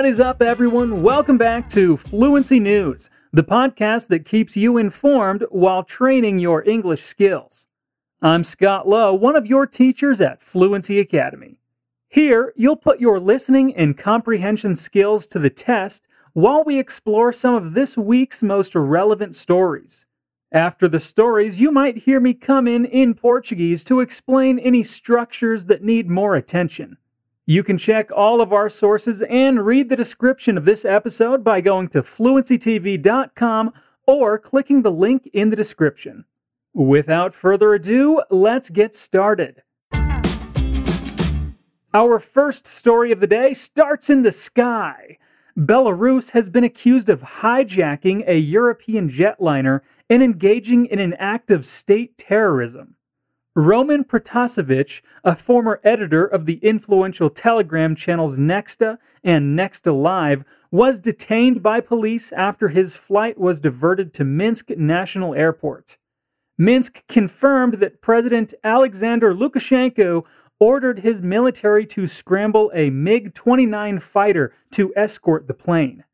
What is up, everyone? Welcome back to Fluency News, the podcast that keeps you informed while training your English skills. I'm Scott Lowe, one of your teachers at Fluency Academy. Here, you'll put your listening and comprehension skills to the test while we explore some of this week's most relevant stories. After the stories, you might hear me come in in Portuguese to explain any structures that need more attention. You can check all of our sources and read the description of this episode by going to fluencytv.com or clicking the link in the description. Without further ado, let's get started. Our first story of the day starts in the sky. Belarus has been accused of hijacking a European jetliner and engaging in an act of state terrorism. Roman Protasevich, a former editor of the influential Telegram channels Nexta and Nexta Live, was detained by police after his flight was diverted to Minsk National Airport. Minsk confirmed that President Alexander Lukashenko ordered his military to scramble a MiG 29 fighter to escort the plane.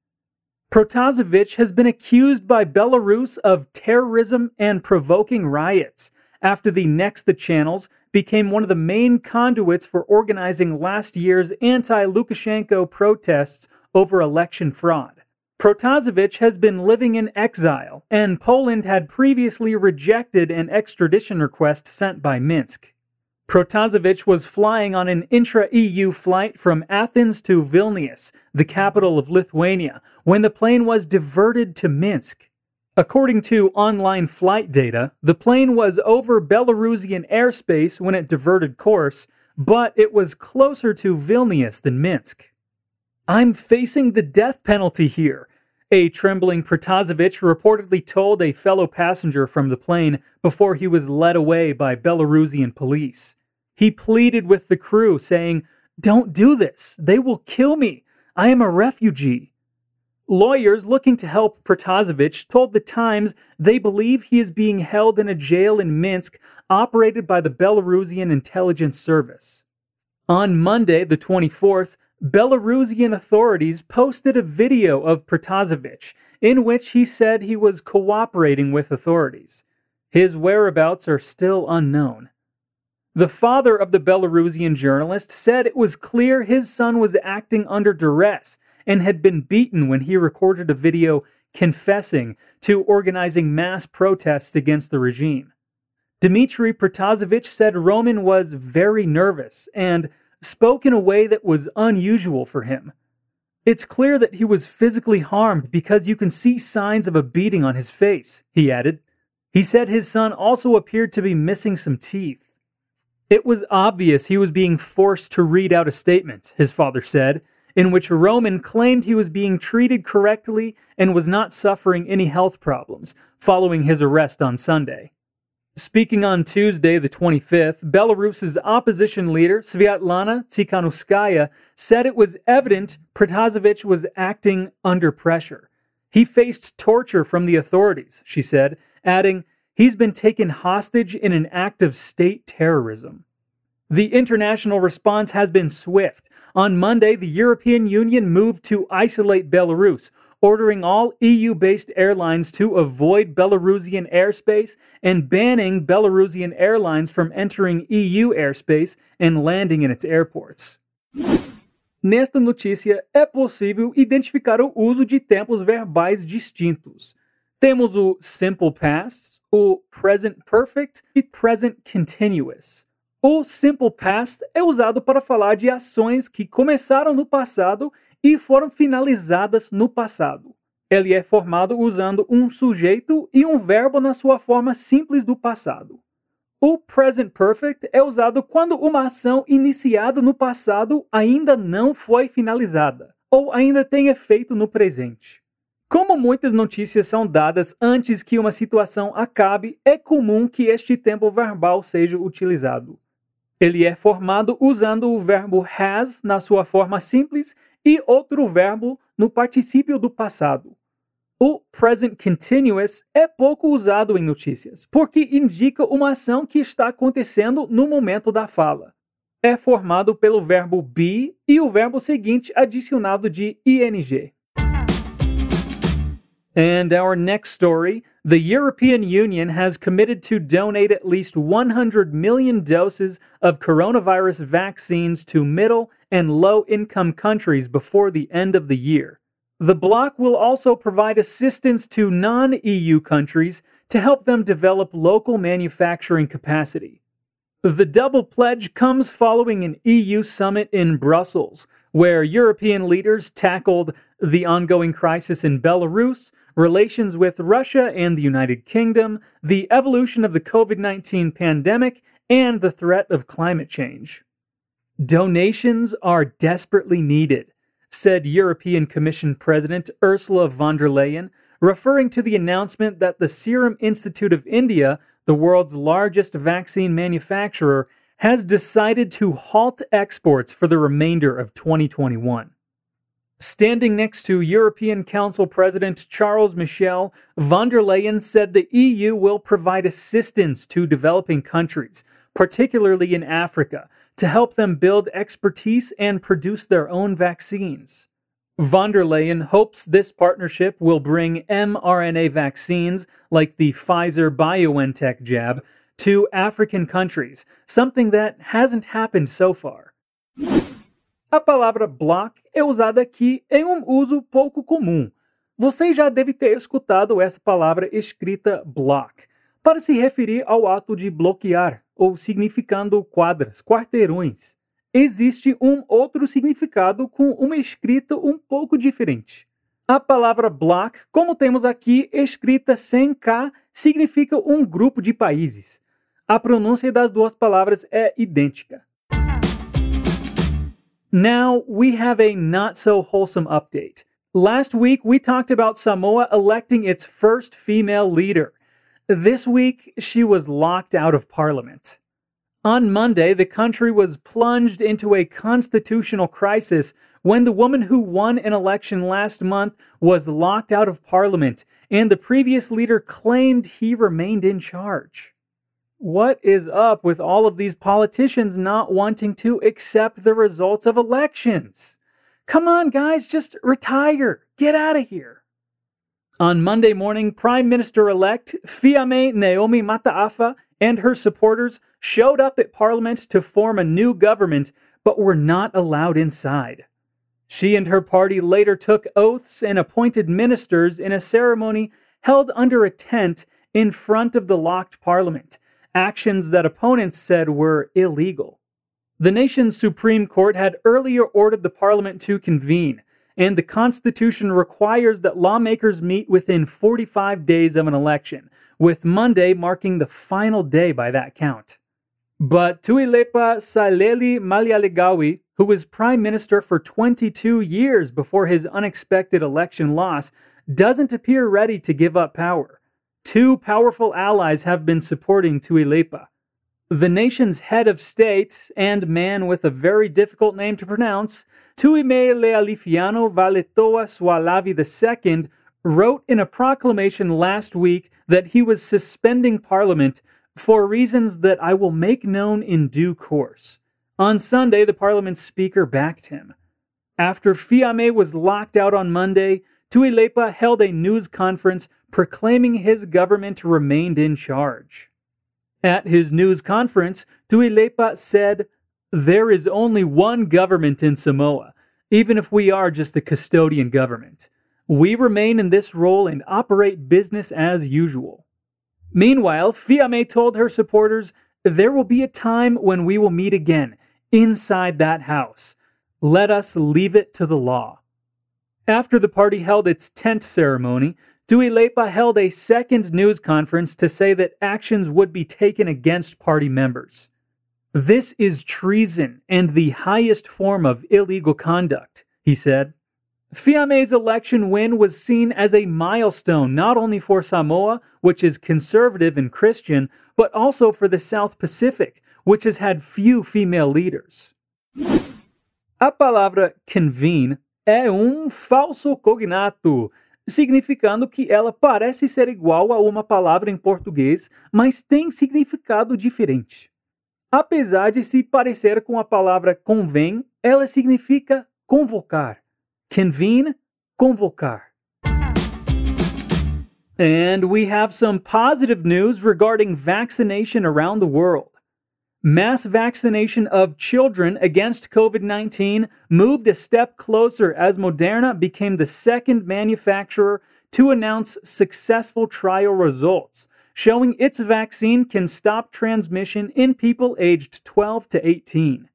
Protasevich has been accused by Belarus of terrorism and provoking riots after the Nexta channels became one of the main conduits for organizing last year's anti Lukashenko protests over election fraud. Protasevich has been living in exile, and Poland had previously rejected an extradition request sent by Minsk. Protasevich was flying on an intra EU flight from Athens to Vilnius, the capital of Lithuania, when the plane was diverted to Minsk. According to online flight data, the plane was over Belarusian airspace when it diverted course, but it was closer to Vilnius than Minsk. I'm facing the death penalty here, a trembling Protasevich reportedly told a fellow passenger from the plane before he was led away by Belarusian police. He pleaded with the crew, saying, Don't do this. They will kill me. I am a refugee. Lawyers looking to help Protasevich told the Times they believe he is being held in a jail in Minsk operated by the Belarusian intelligence service. On Monday, the 24th, Belarusian authorities posted a video of Protasevich in which he said he was cooperating with authorities. His whereabouts are still unknown. The father of the Belarusian journalist said it was clear his son was acting under duress and had been beaten when he recorded a video confessing to organizing mass protests against the regime. Dmitry Protasevich said Roman was very nervous and spoke in a way that was unusual for him. It's clear that he was physically harmed because you can see signs of a beating on his face, he added. He said his son also appeared to be missing some teeth. It was obvious he was being forced to read out a statement, his father said, in which Roman claimed he was being treated correctly and was not suffering any health problems following his arrest on Sunday. Speaking on Tuesday, the 25th, Belarus's opposition leader, Sviatlana Tikhanovskaya, said it was evident Protasevich was acting under pressure. He faced torture from the authorities, she said, adding, He's been taken hostage in an act of state terrorism. The international response has been swift. On Monday, the European Union moved to isolate Belarus, ordering all EU based airlines to avoid Belarusian airspace and banning Belarusian airlines from entering EU airspace and landing in its airports. Nesta notícia, é possível identificar o uso de tempos verbais distintos. Temos o simple past, o present perfect e present continuous. O simple past é usado para falar de ações que começaram no passado e foram finalizadas no passado. Ele é formado usando um sujeito e um verbo na sua forma simples do passado. O present perfect é usado quando uma ação iniciada no passado ainda não foi finalizada ou ainda tem efeito no presente. Como muitas notícias são dadas antes que uma situação acabe, é comum que este tempo verbal seja utilizado. Ele é formado usando o verbo has na sua forma simples e outro verbo no particípio do passado. O present continuous é pouco usado em notícias, porque indica uma ação que está acontecendo no momento da fala. é formado pelo verbo be e o verbo seguinte adicionado de ing. And our next story the European Union has committed to donate at least 100 million doses of coronavirus vaccines to middle and low income countries before the end of the year. The bloc will also provide assistance to non EU countries to help them develop local manufacturing capacity. The double pledge comes following an EU summit in Brussels, where European leaders tackled the ongoing crisis in Belarus, relations with Russia and the United Kingdom, the evolution of the COVID 19 pandemic, and the threat of climate change. Donations are desperately needed, said European Commission President Ursula von der Leyen, referring to the announcement that the Serum Institute of India, the world's largest vaccine manufacturer, has decided to halt exports for the remainder of 2021. Standing next to European Council President Charles Michel, von der Leyen said the EU will provide assistance to developing countries, particularly in Africa, to help them build expertise and produce their own vaccines. Von der Leyen hopes this partnership will bring mRNA vaccines like the Pfizer BioNTech jab to African countries, something that hasn't happened so far. A palavra block é usada aqui em um uso pouco comum. Você já deve ter escutado essa palavra escrita block para se referir ao ato de bloquear ou significando quadras, quarteirões. Existe um outro significado com uma escrita um pouco diferente. A palavra block, como temos aqui escrita sem K, significa um grupo de países. A pronúncia das duas palavras é idêntica. Now we have a not so wholesome update. Last week we talked about Samoa electing its first female leader. This week she was locked out of parliament. On Monday, the country was plunged into a constitutional crisis when the woman who won an election last month was locked out of parliament and the previous leader claimed he remained in charge. What is up with all of these politicians not wanting to accept the results of elections? Come on, guys, just retire. Get out of here. On Monday morning, Prime Minister elect Fiame Naomi Mataafa and her supporters showed up at Parliament to form a new government, but were not allowed inside. She and her party later took oaths and appointed ministers in a ceremony held under a tent in front of the locked Parliament actions that opponents said were illegal. The nation's Supreme Court had earlier ordered the parliament to convene, and the Constitution requires that lawmakers meet within 45 days of an election, with Monday marking the final day by that count. But Tuilepa Sailele Malielegaoi, who was prime minister for 22 years before his unexpected election loss, doesn't appear ready to give up power. Two powerful allies have been supporting Tuilepa. The nation's head of state and man with a very difficult name to pronounce, Tuime Lealifiano Valetoa Sualavi II, wrote in a proclamation last week that he was suspending Parliament for reasons that I will make known in due course. On Sunday, the Parliament's Speaker backed him. After Fiame was locked out on Monday, Tuilepa held a news conference proclaiming his government remained in charge. At his news conference, Tuilepa said, There is only one government in Samoa, even if we are just a custodian government. We remain in this role and operate business as usual. Meanwhile, Fiame told her supporters, There will be a time when we will meet again, inside that house. Let us leave it to the law. After the party held its tent ceremony, Tuilepa held a second news conference to say that actions would be taken against party members. This is treason and the highest form of illegal conduct, he said. Fiame's election win was seen as a milestone not only for Samoa, which is conservative and Christian, but also for the South Pacific, which has had few female leaders. A palavra convene é um falso cognato, significando que ela parece ser igual a uma palavra em português, mas tem significado diferente. Apesar de se parecer com a palavra convém, ela significa convocar. Convene, convocar. And we have some positive news regarding vaccination around the world. Mass vaccination of children against COVID 19 moved a step closer as Moderna became the second manufacturer to announce successful trial results, showing its vaccine can stop transmission in people aged 12 to 18.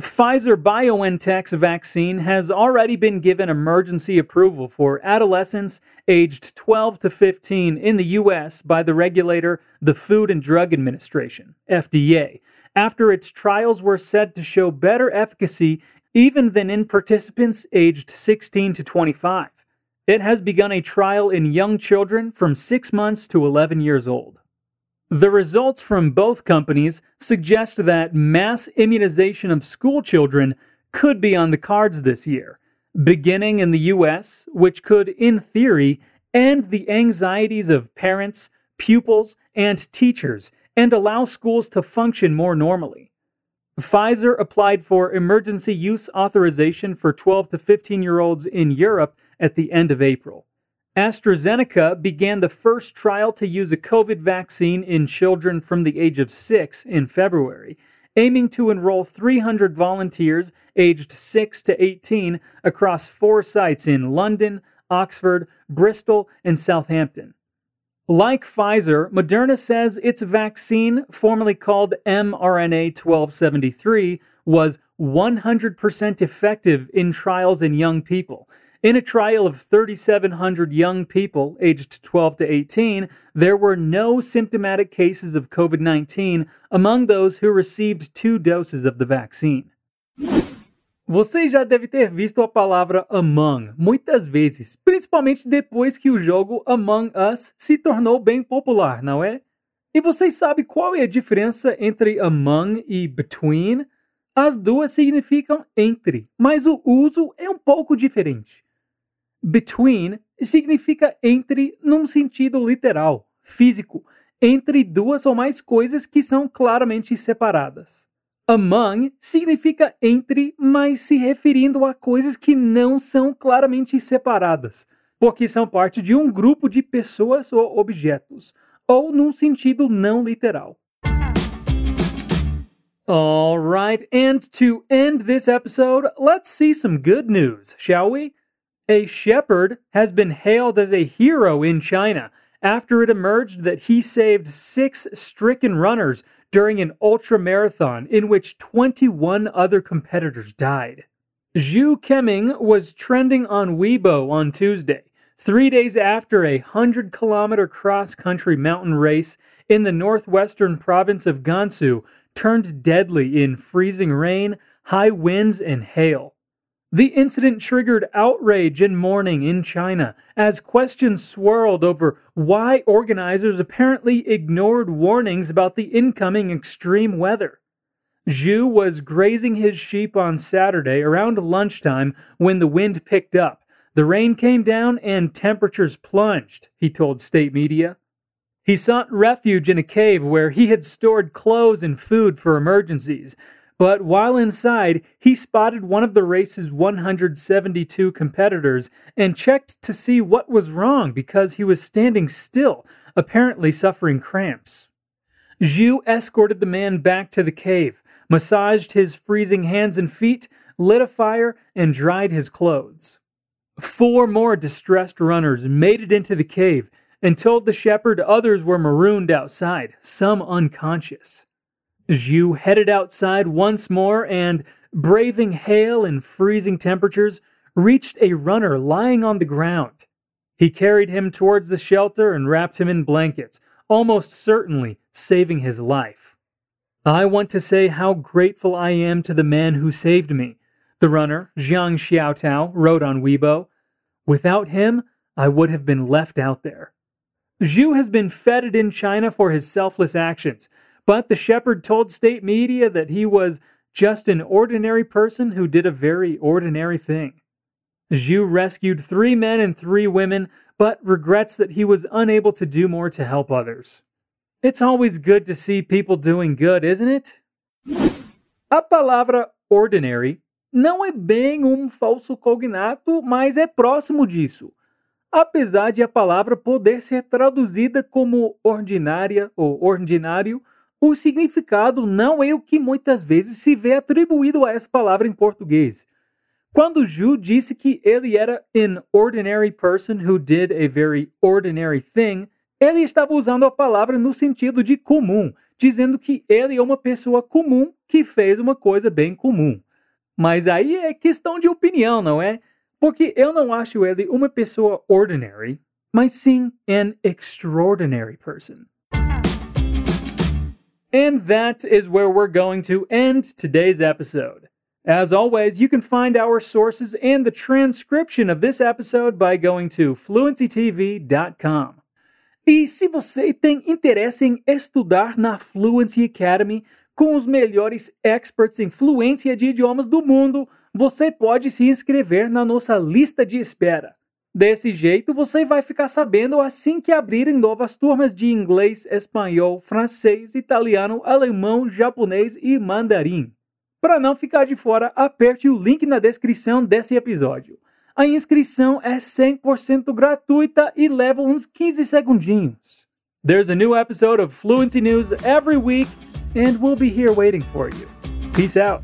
Pfizer BioNTech's vaccine has already been given emergency approval for adolescents aged 12 to 15 in the U.S. by the regulator, the Food and Drug Administration, FDA, after its trials were said to show better efficacy even than in participants aged 16 to 25. It has begun a trial in young children from 6 months to 11 years old. The results from both companies suggest that mass immunization of school children could be on the cards this year, beginning in the US, which could, in theory, end the anxieties of parents, pupils, and teachers and allow schools to function more normally. Pfizer applied for emergency use authorization for 12 to 15 year olds in Europe at the end of April. AstraZeneca began the first trial to use a COVID vaccine in children from the age of six in February, aiming to enroll 300 volunteers aged 6 to 18 across four sites in London, Oxford, Bristol, and Southampton. Like Pfizer, Moderna says its vaccine, formerly called mRNA 1273, was 100% effective in trials in young people in a trial of 3,700 young people aged 12 to 18, there were no symptomatic cases of COVID 19 among those who received two doses of the vaccine. Você já deve ter visto a palavra Among muitas vezes, principalmente depois que o jogo Among Us se tornou bem popular, não é? E vocês sabem qual é a diferença entre Among e Between? As duas significam entre, mas o uso é um pouco diferente. Between significa entre num sentido literal, físico, entre duas ou mais coisas que são claramente separadas. Among significa entre, mas se referindo a coisas que não são claramente separadas, porque são parte de um grupo de pessoas ou objetos, ou num sentido não literal. All right, and to end this episode, let's see some good news, shall we? A shepherd has been hailed as a hero in China after it emerged that he saved six stricken runners during an ultra marathon in which 21 other competitors died. Zhu Keming was trending on Weibo on Tuesday, three days after a 100 kilometer cross country mountain race in the northwestern province of Gansu turned deadly in freezing rain, high winds, and hail. The incident triggered outrage and mourning in China as questions swirled over why organizers apparently ignored warnings about the incoming extreme weather. Zhu was grazing his sheep on Saturday around lunchtime when the wind picked up. The rain came down and temperatures plunged, he told state media. He sought refuge in a cave where he had stored clothes and food for emergencies. But while inside, he spotted one of the race's 172 competitors and checked to see what was wrong because he was standing still, apparently suffering cramps. Zhu escorted the man back to the cave, massaged his freezing hands and feet, lit a fire, and dried his clothes. Four more distressed runners made it into the cave and told the shepherd others were marooned outside, some unconscious. Zhu headed outside once more and, braving hail and freezing temperatures, reached a runner lying on the ground. He carried him towards the shelter and wrapped him in blankets, almost certainly saving his life. I want to say how grateful I am to the man who saved me, the runner, Zhang Xiaotao, wrote on Weibo. Without him, I would have been left out there. Zhu has been feted in China for his selfless actions, but the shepherd told state media that he was just an ordinary person who did a very ordinary thing. Zhu rescued three men and three women, but regrets that he was unable to do more to help others. It's always good to see people doing good, isn't it? A palavra ordinary não é bem um falso cognato, mas é próximo disso. Apesar de a palavra poder ser traduzida como ordinária ou ordinário, o significado não é o que muitas vezes se vê atribuído a essa palavra em português. Quando Ju disse que ele era an ordinary person who did a very ordinary thing, ele estava usando a palavra no sentido de comum, dizendo que ele é uma pessoa comum que fez uma coisa bem comum. Mas aí é questão de opinião, não é? Porque eu não acho ele uma pessoa ordinary, mas sim an extraordinary person. And that is where we're going to end today's episode. As always, you can find our sources and the transcription of this episode by going to fluencytv.com. E se você tem interesse em estudar na Fluency Academy com os melhores experts em fluência de idiomas do mundo, você pode se inscrever na nossa lista de espera. Desse jeito, você vai ficar sabendo assim que abrirem novas turmas de inglês, espanhol, francês, italiano, alemão, japonês e mandarim. Para não ficar de fora, aperte o link na descrição desse episódio. A inscrição é 100% gratuita e leva uns 15 segundinhos. There's a new episode of Fluency News every week, and we'll be here waiting for you. Peace out.